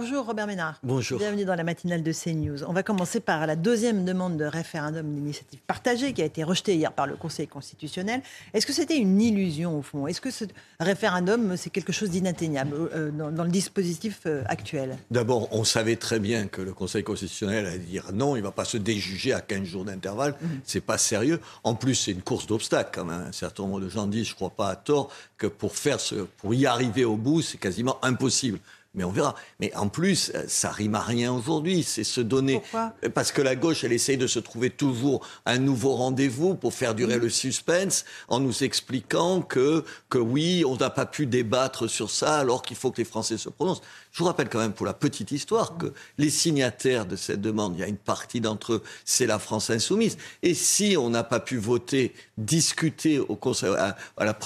Bonjour Robert Ménard. Bonjour. Bienvenue dans la matinale de CNews. On va commencer par la deuxième demande de référendum d'initiative partagée qui a été rejetée hier par le Conseil constitutionnel. Est-ce que c'était une illusion au fond? Est-ce que ce référendum, c'est quelque chose d'inatteignable euh, dans, dans, le dispositif euh, actuel? D'abord, on savait très bien que le Conseil constitutionnel allait dire non, il ne va pas se déjuger à 15 jours d'intervalle. Mmh. C'est pas sérieux. En plus, c'est une course d'obstacles quand même. Un certain nombre de gens disent, je crois pas à tort, que pour, faire ce, pour y arriver au bout, c'est quasiment impossible mais on verra. Mais en plus, euh, ça rime à rien aujourd'hui. C'est se donner. Pourquoi? Parce que la gauche, elle essaye de se trouver toujours un nouveau rendez-vous pour faire durer mmh. le suspense en nous expliquant que, que oui, on n'a pas pu débattre sur ça alors qu'il faut que les Français se prononcent. Je vous rappelle quand même pour la petite histoire que les signataires de cette demande, il y a une partie d'entre eux, c'est la France insoumise. Et si on n'a pas pu voter, discuter au Conseil, à, à la,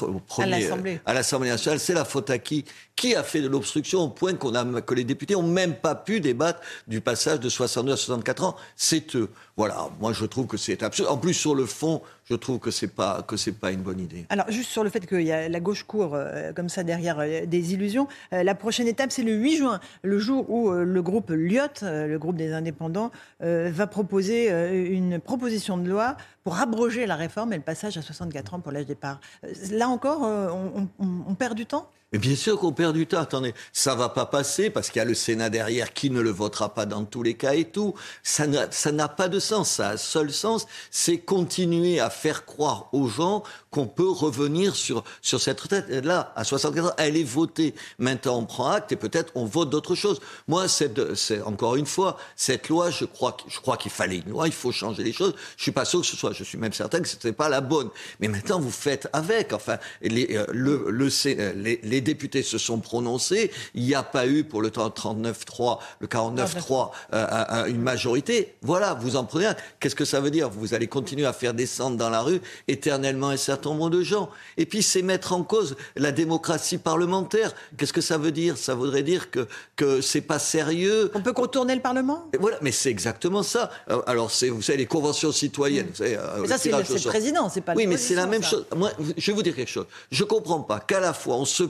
à l'Assemblée nationale, c'est la faute à qui? Qui a fait de l'obstruction au point qu'on a, que les députés n'ont même pas pu débattre du passage de 62 à 64 ans C'est eux. Voilà, moi je trouve que c'est absurde. En plus, sur le fond, je trouve que c'est pas pas une bonne idée. Alors juste sur le fait que y a la gauche court euh, comme ça derrière euh, des illusions, euh, la prochaine étape c'est le 8 juin, le jour où le groupe Lyot, le groupe des indépendants, va proposer une proposition de loi pour abroger la réforme et le passage à 64 ans pour l'âge départ. Là encore, on perd du temps? Mais bien sûr qu'on perd du temps. Attendez, ça va pas passer parce qu'il y a le Sénat derrière qui ne le votera pas dans tous les cas et tout. Ça n'a pas de sens. Ça a un seul sens, c'est continuer à faire croire aux gens qu'on peut revenir sur, sur cette retraite. Là, à 64 ans, elle est votée. Maintenant, on prend acte et peut-être on vote d'autres choses. Moi, c'est encore une fois, cette loi, je crois, qu'il fallait une loi, il faut changer les choses. Je suis pas sûr que ce soit, je suis même certain que ce n'était pas la bonne. Mais maintenant, vous faites avec. Enfin, euh, le, le, les, les députés se sont prononcés. Il n'y a pas eu pour le 39-3, le 49-3, euh, une majorité. Voilà, vous en prenez un. Qu'est-ce que ça veut dire? Vous allez continuer à faire descendre dans la rue éternellement un certain nombre de gens. Et puis, c'est mettre en cause la démocratie parlementaire. Qu'est-ce que ça veut dire? Ça voudrait dire que, que c'est pas sérieux. On peut contourner le Parlement? Et Voilà, mais c'est exactement ça. Euh, alors, c'est, vous savez, les conventions citoyennes. Vous savez, euh, mais ça, c'est le, le président, c'est pas Oui, mais c'est la même ça. chose. Moi, je vais vous dire quelque chose. Je comprends pas qu'à la fois, on se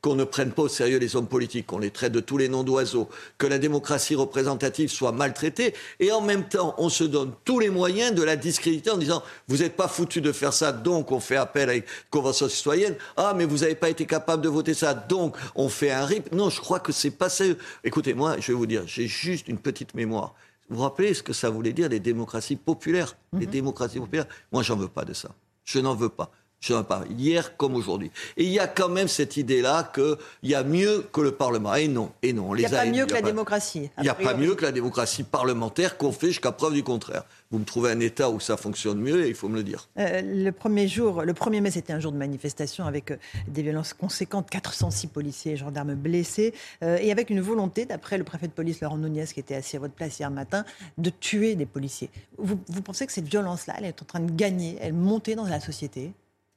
qu'on ne prenne pas au sérieux les hommes politiques, qu'on les traite de tous les noms d'oiseaux, que la démocratie représentative soit maltraitée, et en même temps, on se donne tous les moyens de la discréditer en disant vous n'êtes pas foutu de faire ça, donc on fait appel à une convention citoyenne. Ah, mais vous n'avez pas été capable de voter ça, donc on fait un RIP. Non, je crois que c'est pas sérieux. Écoutez, moi, je vais vous dire, j'ai juste une petite mémoire. Vous vous rappelez ce que ça voulait dire les démocraties populaires? Les démocraties populaires? Moi, j'en veux pas de ça. Je n'en veux pas. Je n'en parle hier comme aujourd'hui. Et il y a quand même cette idée-là qu'il y a mieux que le Parlement. Et non, et non. On il n'y a, pas mieux que la pas... démocratie. Il n'y a pas mieux que la démocratie parlementaire qu'on fait jusqu'à preuve du contraire. Vous me trouvez un État où ça fonctionne mieux et il faut me le dire. Euh, le premier jour, le 1er mai, c'était un jour de manifestation avec euh, des violences conséquentes, 406 policiers et gendarmes blessés, euh, et avec une volonté, d'après le préfet de police Laurent Nunez, qui était assis à votre place hier matin, de tuer des policiers. Vous, vous pensez que cette violence-là, elle est en train de gagner, elle monter dans la société?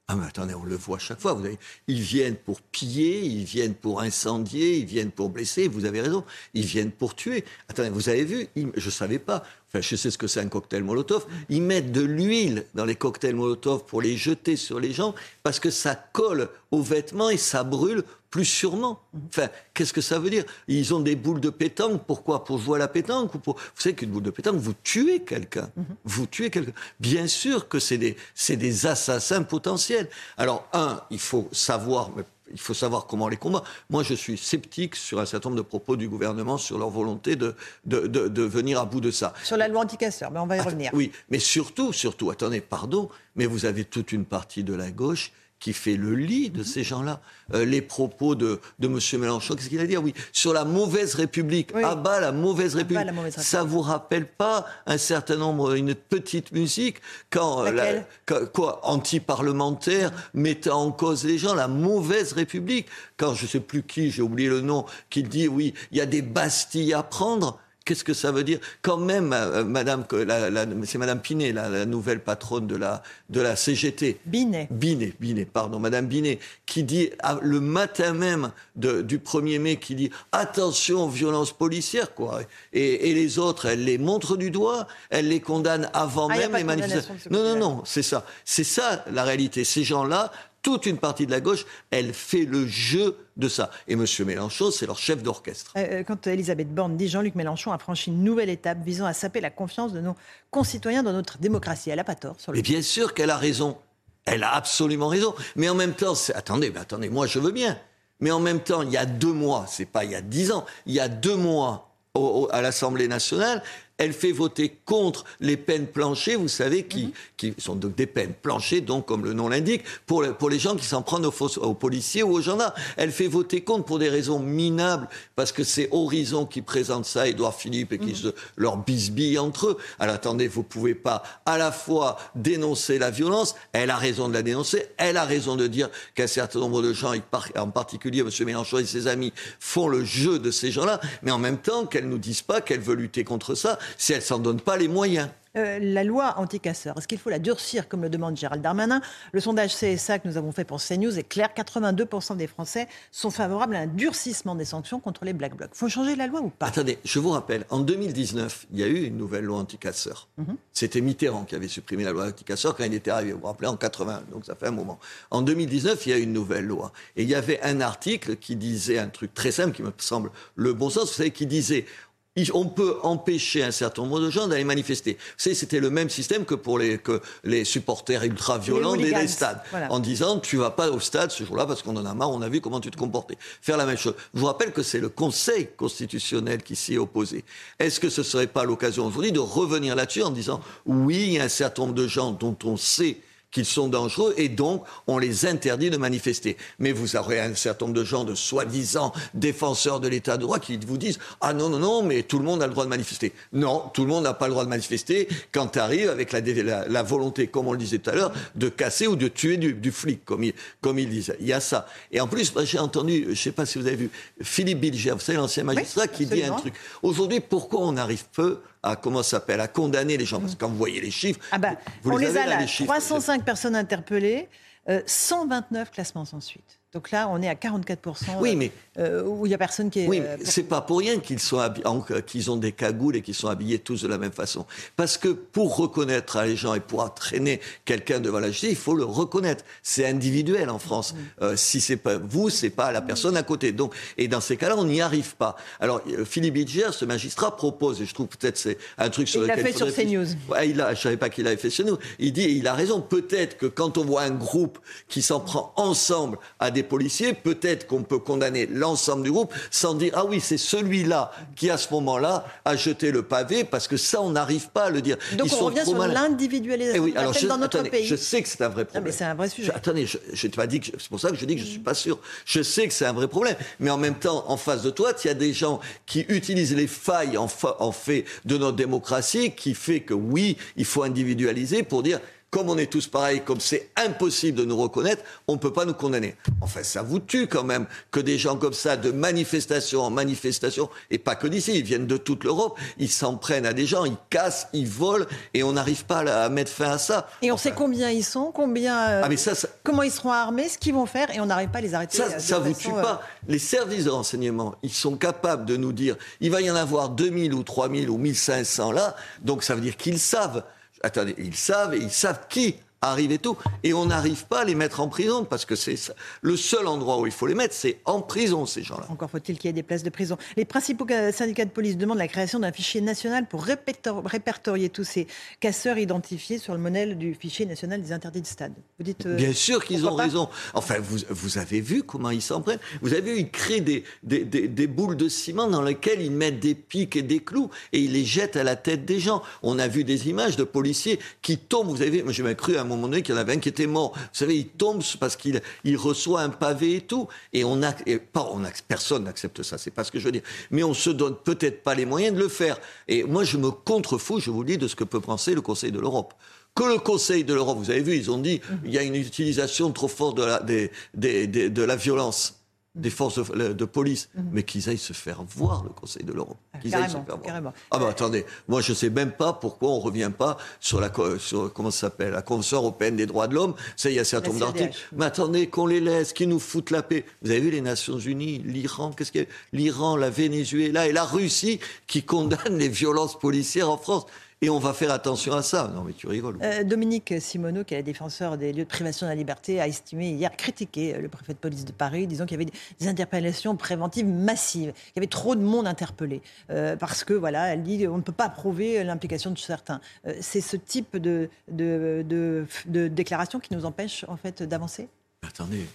Ah mais attendez, on le voit chaque fois. Ils viennent pour piller, ils viennent pour incendier, ils viennent pour blesser. Vous avez raison, ils viennent pour tuer. Attendez, vous avez vu Je ne savais pas. Je sais ce que c'est un cocktail Molotov. Ils mettent de l'huile dans les cocktails Molotov pour les jeter sur les gens parce que ça colle aux vêtements et ça brûle plus sûrement. Enfin, qu'est-ce que ça veut dire? Ils ont des boules de pétanque. Pourquoi? Pour jouer à la pétanque ou pour... Vous savez qu'une boule de pétanque, vous tuez quelqu'un. Vous tuez quelqu'un. Bien sûr que c'est des, des assassins potentiels. Alors, un, il faut savoir, il faut savoir comment les combattre. Moi, je suis sceptique sur un certain nombre de propos du gouvernement sur leur volonté de, de, de, de venir à bout de ça. Sur la loi anticasseur, mais on va y revenir. Oui, mais surtout, surtout, attendez, pardon, mais vous avez toute une partie de la gauche qui fait le lit de ces gens-là. Euh, les propos de, de M. Mélenchon, qu'est-ce qu'il a dit? Oui, sur la mauvaise République. Ah bah la mauvaise République. Ça vous rappelle pas un certain nombre, une petite musique quand, la, quoi, anti-parlementaire, mettant en cause les gens, la mauvaise République. Quand je sais plus qui, j'ai oublié le nom, qui dit oui, il y a des Bastilles à prendre. Qu'est-ce que ça veut dire Quand même, euh, Madame, c'est Madame Pinet, la, nouvelle patronne de la, de la CGT. Binet. Binet, Binet, pardon, Madame Binet, qui dit ah, le matin même du 1er mai, qui dit attention aux violences policières, quoi. Et, les autres, elle les montre du doigt, elle les condamne avant ah, même les manifestations. Non, non, non, c'est ça. C'est ça la réalité. Ces gens-là toute une partie de la gauche, elle fait le jeu de ça. Et M. Mélenchon, c'est leur chef d'orchestre. Euh, euh, quand Elisabeth Borne dit Jean-Luc Mélenchon a franchi une nouvelle étape visant à saper la confiance de nos concitoyens dans notre démocratie, elle n'a pas tort. Sur le Mais bien sûr qu'elle a raison. Elle a absolument raison. Mais en même temps, attendez, mais attendez, moi je veux bien. Mais en même temps, il y a deux mois, c'est pas il y a dix ans, il y a deux mois à l'Assemblée nationale, elle fait voter contre les peines planchées, vous savez, qui, mhm. qui sont donc des peines planchées, donc comme le nom l'indique, pour, pour les gens qui s'en prennent aux, aux, policiers ou aux gendarmes. Elle fait voter contre pour des raisons minables, parce que c'est Horizon qui présente ça, Édouard Philippe, et qui mhm. se leur bisbille entre eux. Alors attendez, vous pouvez pas à la fois dénoncer la violence, elle a raison de la dénoncer, elle a raison de dire qu'un certain nombre de gens, en particulier M. Mélenchon et ses amis, font le jeu de ces gens-là, mais en même temps qu'elle nous dise pas qu'elle veut lutter contre ça si elle s'en donne pas les moyens. Euh, la loi anti-casseurs, est-ce qu'il faut la durcir comme le demande Gérald Darmanin? Le sondage CSA que nous avons fait pour CNews est clair 82% des Français sont favorables à un durcissement des sanctions contre les Black Blocs. Faut changer la loi ou pas? Attendez, je vous rappelle, en 2019, il y a eu une nouvelle loi anti-casseurs. Mhm. C'était Mitterrand qui avait supprimé la loi anti-casseurs quand il était arrivé. Vous vous rappelez, en 80, donc ça fait un moment. En 2019, il y a eu une nouvelle loi. Et il y avait un article qui disait un truc très simple qui me semble le bon sens, vous savez, qui disait on peut empêcher un certain nombre de gens d'aller manifester. C'était le même système que pour les, que les supporters ultra-violents des, stades. En disant, tu vas pas au stade ce jour-là parce qu'on en a marre, on a vu comment tu te comportais. Faire la même chose. Je vous rappelle que c'est le Conseil constitutionnel qui s'y est opposé. Est-ce que ce ne serait pas l'occasion aujourd'hui de revenir là-dessus en disant, oui, il y a un certain nombre de gens dont on sait qu'ils sont dangereux et donc on les interdit de manifester. Mais vous aurez un certain nombre de gens de soi-disant défenseurs de l'état de droit qui vous disent ah non non non mais tout le monde a le droit de manifester. Non, tout le monde n'a pas le droit de manifester quand tu arrives avec la, la, volonté, comme on le disait tout à l'heure, de casser ou de tuer du, flic, comme il, comme il disait. Il y a ça. Et en plus, j'ai entendu, je ne sais pas si vous avez vu, Philippe Bilger, vous savez, l'ancien magistrat, qui dit un truc. Aujourd'hui, pourquoi on arrive peu à comment s'appelle à condamner les gens parce que quand vous voyez les chiffres, ah bah, vous, on les, a là, 305 personnes interpellées, 129 euh, classements sans suite. Donc là, on est à 44%. Oui, mais euh, où il n'y a personne qui est. Oui, euh, c'est pas pour rien qu'ils soient qu'ils ont des cagoules et qu'ils sont habillés tous de la même façon. Parce que pour reconnaître les gens et pour entraîner quelqu'un devant la justice, il faut le reconnaître. C'est individuel en France. Mm. Euh, si c'est pas vous, c'est pas la personne à côté. Donc, et dans ces cas-là, on n'y arrive pas. Alors, Philippe Bidger, ce magistrat, propose, et je trouve peut-être c'est un truc sur il lequel. Il l'a fait sur CNews. Ouais, il a, je savais pas qu'il l'avait fait chez nous. Il dit, il a raison. Peut-être que quand on voit un groupe qui s'en prend ensemble à des policiers, peut-être qu'on peut condamner l'ensemble du groupe sans dire ah oui c'est celui-là qui à ce moment-là a jeté le pavé parce que ça on n'arrive pas à le dire. Donc on revient sur l'individualisation eh dans notre pays. Je sais que c'est un vrai problème. mais c'est un vrai sujet. attendez, je, pas dit que c'est pour ça que je dis que je suis pas sûr. Je sais que c'est un vrai problème, mais en même temps en face de toi, il y a des gens qui utilisent les failles en, en fait de notre démocratie qui fait que oui il faut individualiser pour dire comme on est tous pareils, comme c'est impossible de nous reconnaître, on ne peut pas nous condamner. Enfin, ça vous tue quand même que des gens comme ça, de manifestation en manifestation, et pas que d'ici, ils viennent de toute l'Europe, ils s'en prennent à des gens, ils cassent, ils volent, et on n'arrive pas à mettre fin à ça. Et on sait combien ils sont, combien, euh, ah, mais ça, comment ils seront armés, ce qu'ils vont faire, et on n'arrive pas à les arrêter. Ça, ça vous tue pas. Euh, Les services de renseignement, ils sont capables de nous dire, il va y en avoir 2000 ou 3000 ou 1500 là, donc ça veut dire qu'ils savent attendez, ils savent, et ils savent qui arrive et tout. Et on n'arrive pas à les mettre en prison parce que c'est le seul endroit où il faut les mettre, c'est en prison, ces gens-là. Encore faut-il qu'il y ait des places de prison. Les principaux syndicats de police demandent la création d'un fichier national pour répertorier tous ces casseurs identifiés sur le modèle du fichier national des interdits de stade. Vous dites. Euh, Bien sûr qu'ils ont raison. Enfin, vous, vous, avez vu comment ils s'en prennent. Vous avez vu, ils créent des, des, des, boules de ciment dans lesquelles ils mettent des pics et des clous et ils les jettent à la tête des gens. On a vu des images de policiers qui tombent. Vous avez vu, moi j'ai même cru à un moment donné qu'il y en avait un qui était mort. Vous savez, il tombe parce qu'il il reçoit un pavé et tout. Et on a, pas, on a personne n'accepte ça, c'est pas ce que je veux dire. Mais on se donne peut-être pas les moyens de le faire. Et moi, je me contrefous, je vous le dis, de ce que peut penser le Conseil de l'Europe que le Conseil de l'Europe, vous avez vu, ils ont dit, il y a une utilisation trop forte de la, de la violence des forces de, police, mhm. mais qu'ils aillent se faire voir, le Conseil de l'Europe. Ah, qu'ils aillent se faire voir. Ah bah attendez, moi je sais même pas pourquoi on revient pas sur la, sur, comment ça s'appelle, la Convention européenne des droits de l'homme. Ça, il y a un certain nombre d'articles. Mais attendez, qu'on les laisse, qu'ils nous foutent la paix. Vous avez vu les Nations Unies, l'Iran, qu'est-ce qu'il y a? L'Iran, la Venezuela et la Russie qui condamnent les violences policières en France. Et on va faire attention à ça. Non, mais tu rigoles. Euh, Dominique Simoneau, qui est défenseur des lieux de privation de la liberté, a estimé hier, critiqué euh, le préfet de police de Paris, disant qu'il y avait des interpellations préventives massives. Il y avait trop de monde interpellé. Euh, parce que, voilà, elle dit on ne peut pas prouver l'implication de certains. C'est ce type de, de, de, déclaration qui nous empêche, en fait, d'avancer? Attendez.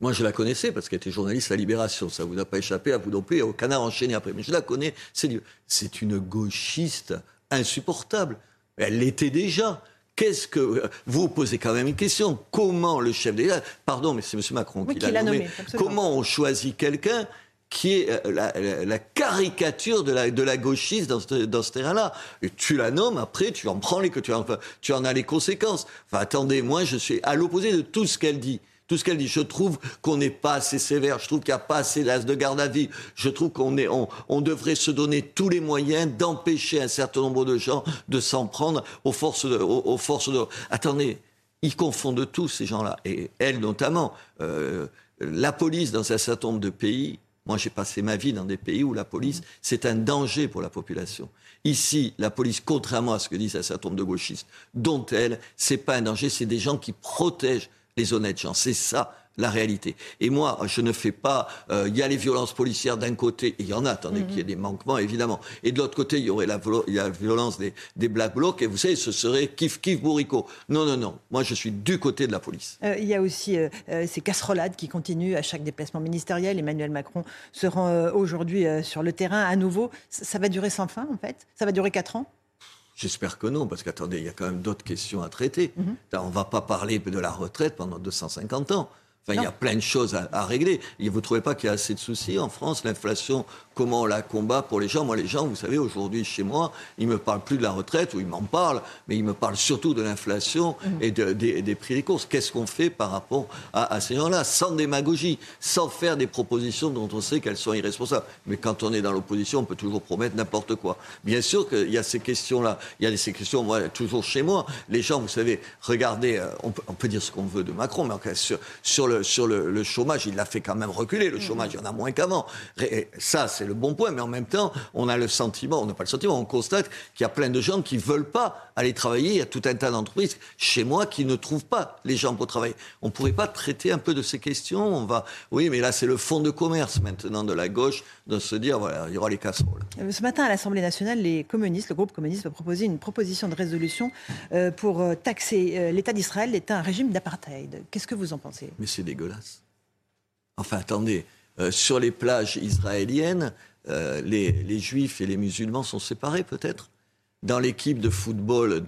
Moi, je la connaissais parce qu'elle était journaliste à Libération. Ça vous a pas échappé à vous non plus, au canard enchaîné après. Mais je la connais. C'est une gauchiste insupportable. Elle l'était déjà. Qu'est-ce que vous posez quand même une question Comment le chef d'État, pardon, mais c'est M. Macron qui l'a nommé, comment on choisit quelqu'un qui est euh, la, caricature de la, de la gauchiste dans ce, dans ce terrain-là? Et tu la nommes, après, tu en prends les, tu en, tu en as les conséquences. Enfin, attendez, moi, je suis à l'opposé de tout ce qu'elle dit tout ce qu'elle dit. Je trouve qu'on n'est pas assez sévère, je trouve qu'il n'y a pas assez d'as de garde à vie, je trouve qu'on est, on, devrait se donner tous les moyens d'empêcher un certain nombre de gens de s'en prendre aux forces de, aux, forces de... Attendez, ils confondent tous ces gens-là, et elle notamment. Euh, la police dans un certain nombre de pays, moi j'ai passé ma vie dans des pays où la police, c'est un danger pour la population. Ici, la police, contrairement à ce que disent un certain nombre de gauchistes, dont elle, c'est pas un danger, c'est des gens qui protègent les honnêtes gens. C'est ça la réalité. Et moi, je ne fais pas. Euh, il y a les violences policières d'un côté, il y en a, attendez qu'il y ait des manquements, évidemment. Et de l'autre côté, il y aurait la, violence des, Black Blocs, et vous savez, ce serait kiff kiff bourricot. Non, non, non. Moi, je suis du côté de la police. Euh, il y a aussi euh, ces casserolades qui continuent à chaque déplacement ministériel. Emmanuel Macron se rend aujourd'hui sur le terrain à nouveau. ça va durer sans fin, en fait? Ça va durer quatre ans? J'espère que non, parce qu'attendez, il y a quand même d'autres questions à traiter. Mhm. On ne va pas parler de la retraite pendant 250 ans. Enfin, il y a plein de choses à, à régler. Et vous ne trouvez pas qu'il y a assez de soucis en France L'inflation comment on la combat pour les gens? Moi, les gens, vous savez, aujourd'hui, chez moi, ils me parlent plus de la retraite, ou ils m'en parlent, mais ils me parlent surtout de l'inflation mmh. et des, prix des courses. Qu'est-ce qu'on fait par rapport à, ces gens-là? Sans démagogie, sans faire des propositions dont on sait qu'elles sont irresponsables. Mais quand on est dans l'opposition, on peut toujours promettre n'importe quoi. Bien sûr qu'il y a ces questions-là. Il y a ces questions, moi, toujours chez moi. Les gens, vous savez, regardez, euh, on peut, dire ce qu'on veut de Macron, mais sur, le, sur le, chômage, il l'a fait quand même reculer. Le mmh. chômage, il y en a moins qu'avant. Ça, c'est le bon point, mais en même temps, on a le sentiment, on n'a pas le sentiment, on constate qu'il y a plein de gens qui ne veulent pas aller travailler. Il y a tout un tas d'entreprises chez moi qui ne trouvent pas les gens pour travailler. On ne pourrait pas traiter un peu de ces questions On va, oui, mais là, c'est le fond de commerce maintenant de la gauche de se dire, voilà, il y aura les casseroles. Euh, ce matin, à l'Assemblée nationale, les communistes, le groupe communiste va proposer une proposition de résolution euh, pour euh, taxer l'État d'Israël, l'État un régime d'apartheid. Qu'est-ce que vous en pensez? Mais c'est dégueulasse. Enfin, attendez, euh, sur les plages israéliennes, euh, les, juifs et les musulmans sont séparés peut-être? Dans l'équipe de football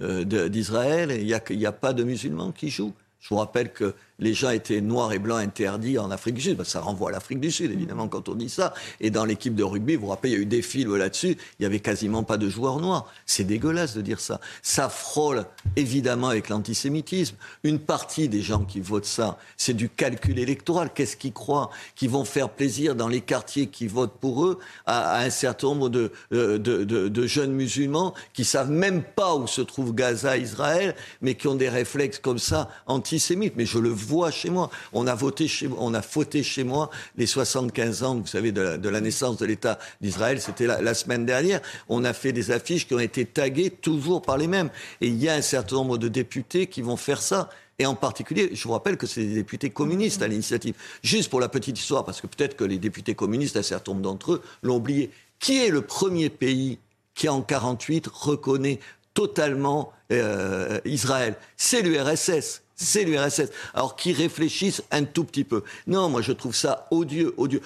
euh, d'Israël, il n'y a, pas de musulmans qui jouent? Je vous rappelle que les gens étaient noirs et blancs interdits en Afrique du Sud. Ben, ça renvoie à l'Afrique du Sud, évidemment, quand on dit ça. Et dans l'équipe de rugby, vous vous rappelez, il y a eu des films là-dessus, il y avait quasiment pas de joueurs noirs. C'est dégueulasse de dire ça. Ça frôle évidemment avec l'antisémitisme. Une partie des gens qui votent ça, c'est du calcul électoral. Qu'est-ce qu'ils croient Qu'ils vont faire plaisir dans les quartiers qui votent pour eux à, un certain nombre de, euh, de, de, de, jeunes musulmans qui savent même pas où se trouve Gaza, Israël, mais qui ont des réflexes comme ça antisémites. Mais je le vois chez moi. On a voté chez, on a fauté chez moi les 75 ans, vous savez, de la, naissance de l'État d'Israël. C'était la, semaine dernière. On a fait des affiches qui ont été taguées toujours par les mêmes. Et il y a un certain nombre de députés qui vont faire ça. Et en particulier, je vous rappelle que c'est des députés communistes à l'initiative. Juste pour la petite histoire, parce que peut-être que les députés communistes, un certain nombre d'entre eux, l'ont oublié. Qui est le premier pays qui, en 48, reconnaît totalement euh, Israël? C'est l'URSS c'est l'URSS. Alors qu'ils réfléchissent un tout petit peu. Non, moi je trouve ça odieux, odieux.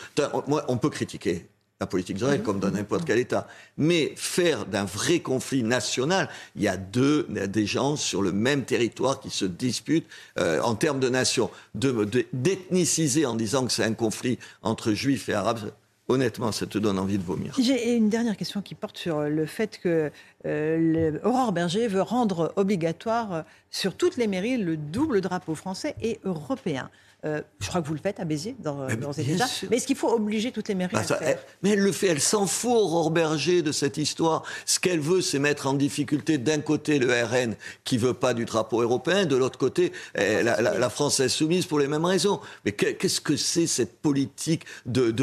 Moi, on peut critiquer. la politique d'Israël, comme dans n'importe quel État. Mais faire d'un vrai conflit national, il y a deux, des gens sur le même territoire qui se disputent euh, en termes de nation. D'ethniciser de, en disant que c'est un conflit entre juifs et arabes, honnêtement, ça te donne envie de vomir. J'ai une dernière question qui porte sur le fait que euh, Aurore Berger veut rendre obligatoire sur toutes les mairies le double drapeau français et européen. Euh, je crois que vous le faites à Béziers, dans, mais, déjà. Mais est-ce qu'il faut obliger toutes les mairies bah, à le faire Mais elle le fait, elle s'en fout, Aurore Berger, de cette histoire. Ce qu'elle veut, c'est mettre en difficulté d'un côté le RN qui veut pas du drapeau européen, de l'autre côté eh, la, la, France est soumise pour les mêmes raisons. Mais qu'est-ce que c'est cette politique de,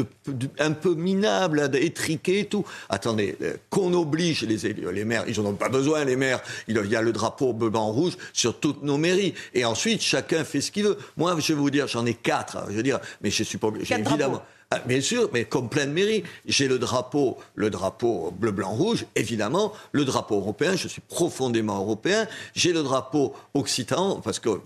un peu minable, étriquée et tout? Attendez, euh, qu'on oblige les élus, les maires, ils n'en ont pas besoin, les maires. Il y a le drapeau bleu, blanc, rouge sur toutes nos mairies. Et ensuite, chacun fait ce qu'il veut. Moi, je vais vous dire, j'en ai quatre. Je veux dire, mais je suis pas obligé. Évidemment. Ah, bien sûr, mais comme plein de mairies. J'ai le drapeau, le drapeau bleu, blanc, rouge, évidemment. Le drapeau européen, je suis profondément européen. J'ai le drapeau occitan, parce qu'on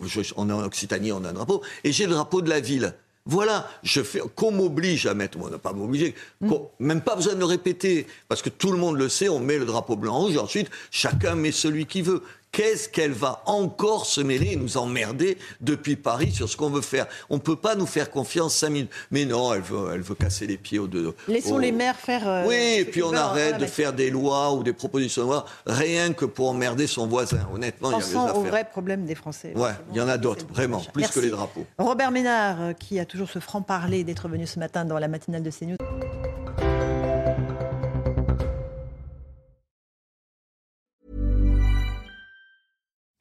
est en Occitanie, on a un drapeau. Et j'ai le drapeau de la ville. Voilà, je fais, qu'on m'oblige à mettre, on n'a pas m'obliger, mm. même pas besoin de le répéter, parce que tout le monde le sait, on met le drapeau blanc-rouge, et ensuite, chacun met celui qu'il veut qu'est-ce qu'elle va encore se mêler et nous emmerder depuis Paris sur ce qu'on veut faire? On ne peut pas nous faire confiance 5 minutes. Mais non, elle veut, elle veut casser les pieds aux deux. Laissons les maires faire. Euh, oui, et puis on arrête de faire des lois ou des propositions de loi rien que pour emmerder son voisin. Honnêtement, il y a au vrai problème des Français. Ouais, il y en a d'autres, vraiment, plus que les drapeaux. Robert Ménard, euh, qui a toujours ce franc-parler d'être venu ce matin dans la matinale de CNews.